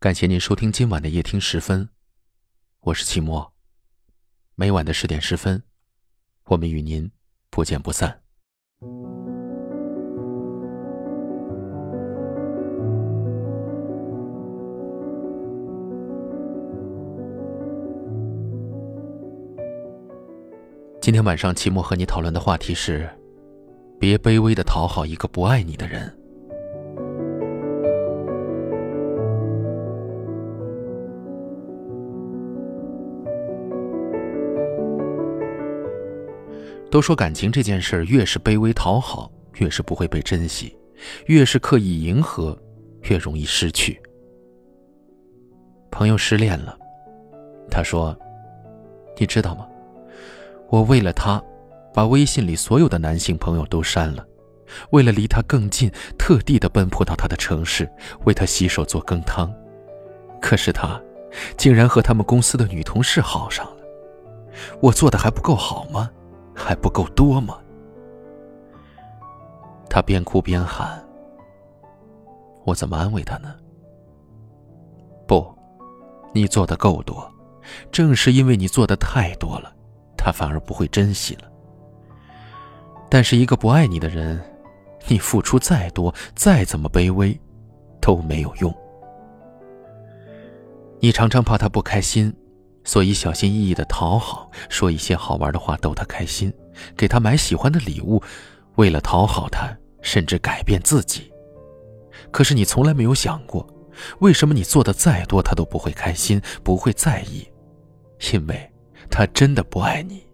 感谢您收听今晚的夜听十分，我是齐墨。每晚的十点十分，我们与您不见不散。今天晚上，齐墨和你讨论的话题是：别卑微的讨好一个不爱你的人。都说感情这件事，越是卑微讨好，越是不会被珍惜；越是刻意迎合，越容易失去。朋友失恋了，他说：“你知道吗？我为了他，把微信里所有的男性朋友都删了；为了离他更近，特地的奔波到他的城市，为他洗手做羹汤。可是他，竟然和他们公司的女同事好上了。我做的还不够好吗？”还不够多吗？他边哭边喊：“我怎么安慰他呢？”不，你做的够多，正是因为你做的太多了，他反而不会珍惜了。但是一个不爱你的人，你付出再多，再怎么卑微，都没有用。你常常怕他不开心。所以小心翼翼的讨好，说一些好玩的话逗他开心，给他买喜欢的礼物，为了讨好他，甚至改变自己。可是你从来没有想过，为什么你做的再多，他都不会开心，不会在意？因为，他真的不爱你。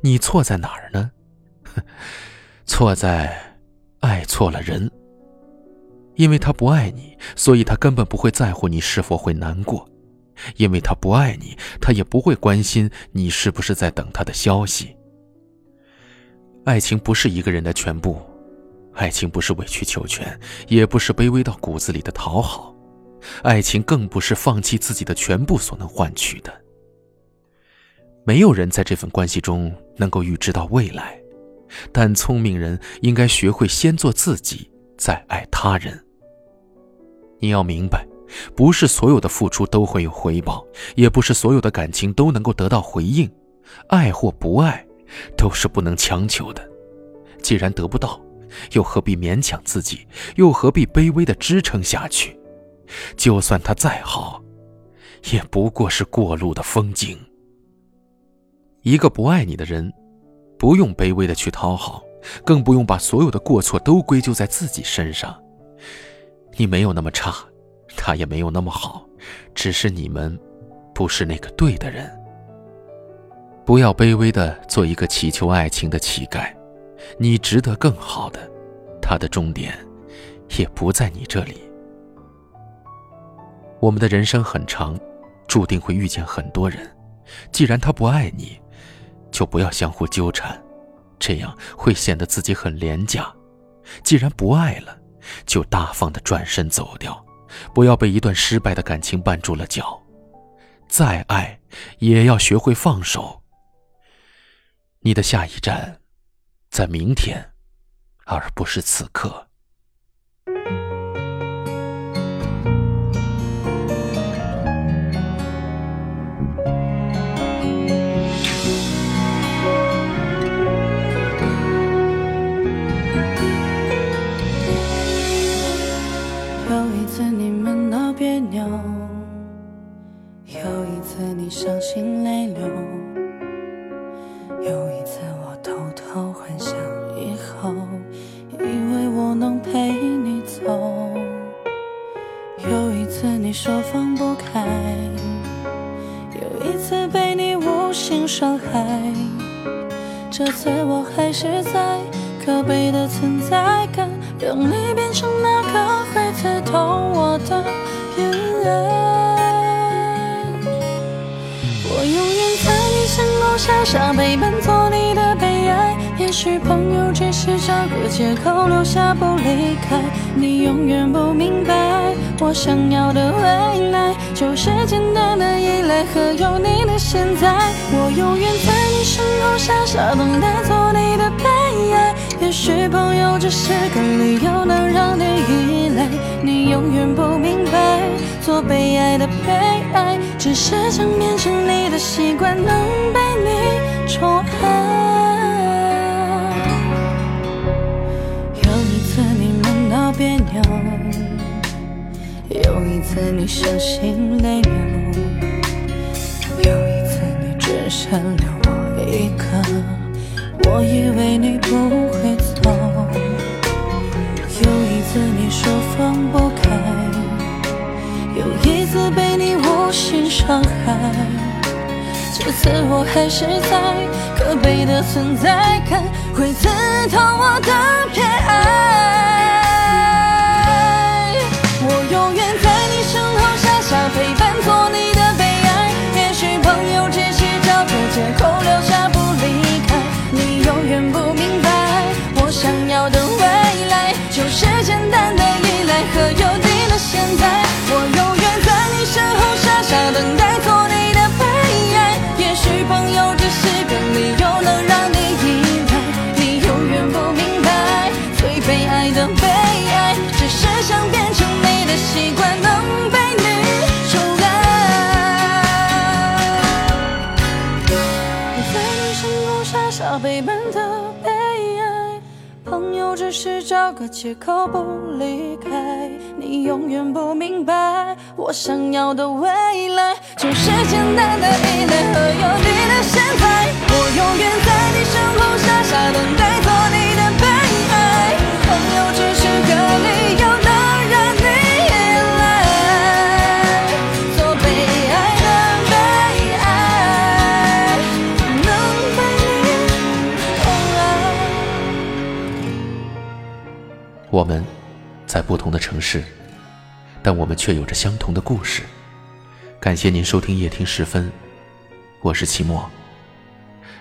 你错在哪儿呢？错在，爱错了人。因为他不爱你，所以他根本不会在乎你是否会难过。因为他不爱你，他也不会关心你是不是在等他的消息。爱情不是一个人的全部，爱情不是委曲求全，也不是卑微到骨子里的讨好，爱情更不是放弃自己的全部所能换取的。没有人在这份关系中能够预知到未来，但聪明人应该学会先做自己，再爱他人。你要明白。不是所有的付出都会有回报，也不是所有的感情都能够得到回应。爱或不爱，都是不能强求的。既然得不到，又何必勉强自己？又何必卑微的支撑下去？就算他再好，也不过是过路的风景。一个不爱你的人，不用卑微的去讨好，更不用把所有的过错都归咎在自己身上。你没有那么差。他也没有那么好，只是你们不是那个对的人。不要卑微的做一个祈求爱情的乞丐，你值得更好的。他的终点也不在你这里。我们的人生很长，注定会遇见很多人。既然他不爱你，就不要相互纠缠，这样会显得自己很廉价。既然不爱了，就大方的转身走掉。不要被一段失败的感情绊住了脚，再爱也要学会放手。你的下一站，在明天，而不是此刻。次你们闹别扭，有一次你伤心泪流，有一次我偷偷幻想以后，以为我能陪你走。有一次你说放不开，有一次被你无心伤害。这次我还是在可悲的存在感，让你变成那个会刺痛我的眼泪。傻傻陪伴做你的悲哀，也许朋友只是找个借口留下不离开。你永远不明白，我想要的未来就是简单的依赖和有你的现在。我永远在你身后傻傻等待做你的。也许朋友只是个理由，能让你依赖。你永远不明白，做被爱的被爱，只是想变成你的习惯，能被你宠爱。有一次你闷到别扭，有一次你伤心泪流，有一次你只剩留我一个。我以为你不会走，有一次你说放不开，有一次被你无心伤害，这次我还是在可悲的存在感会刺痛我的偏爱。找个借口不离开。你永远不明白，我想要的未来就是简单的依赖和有你的现在。我永远在你身后傻傻等待。做你我们在不同的城市，但我们却有着相同的故事。感谢您收听夜听时分，我是齐墨。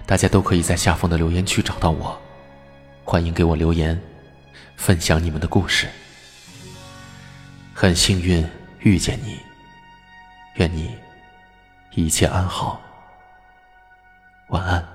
大家都可以在下方的留言区找到我，欢迎给我留言，分享你们的故事。很幸运遇见你，愿你一切安好，晚安。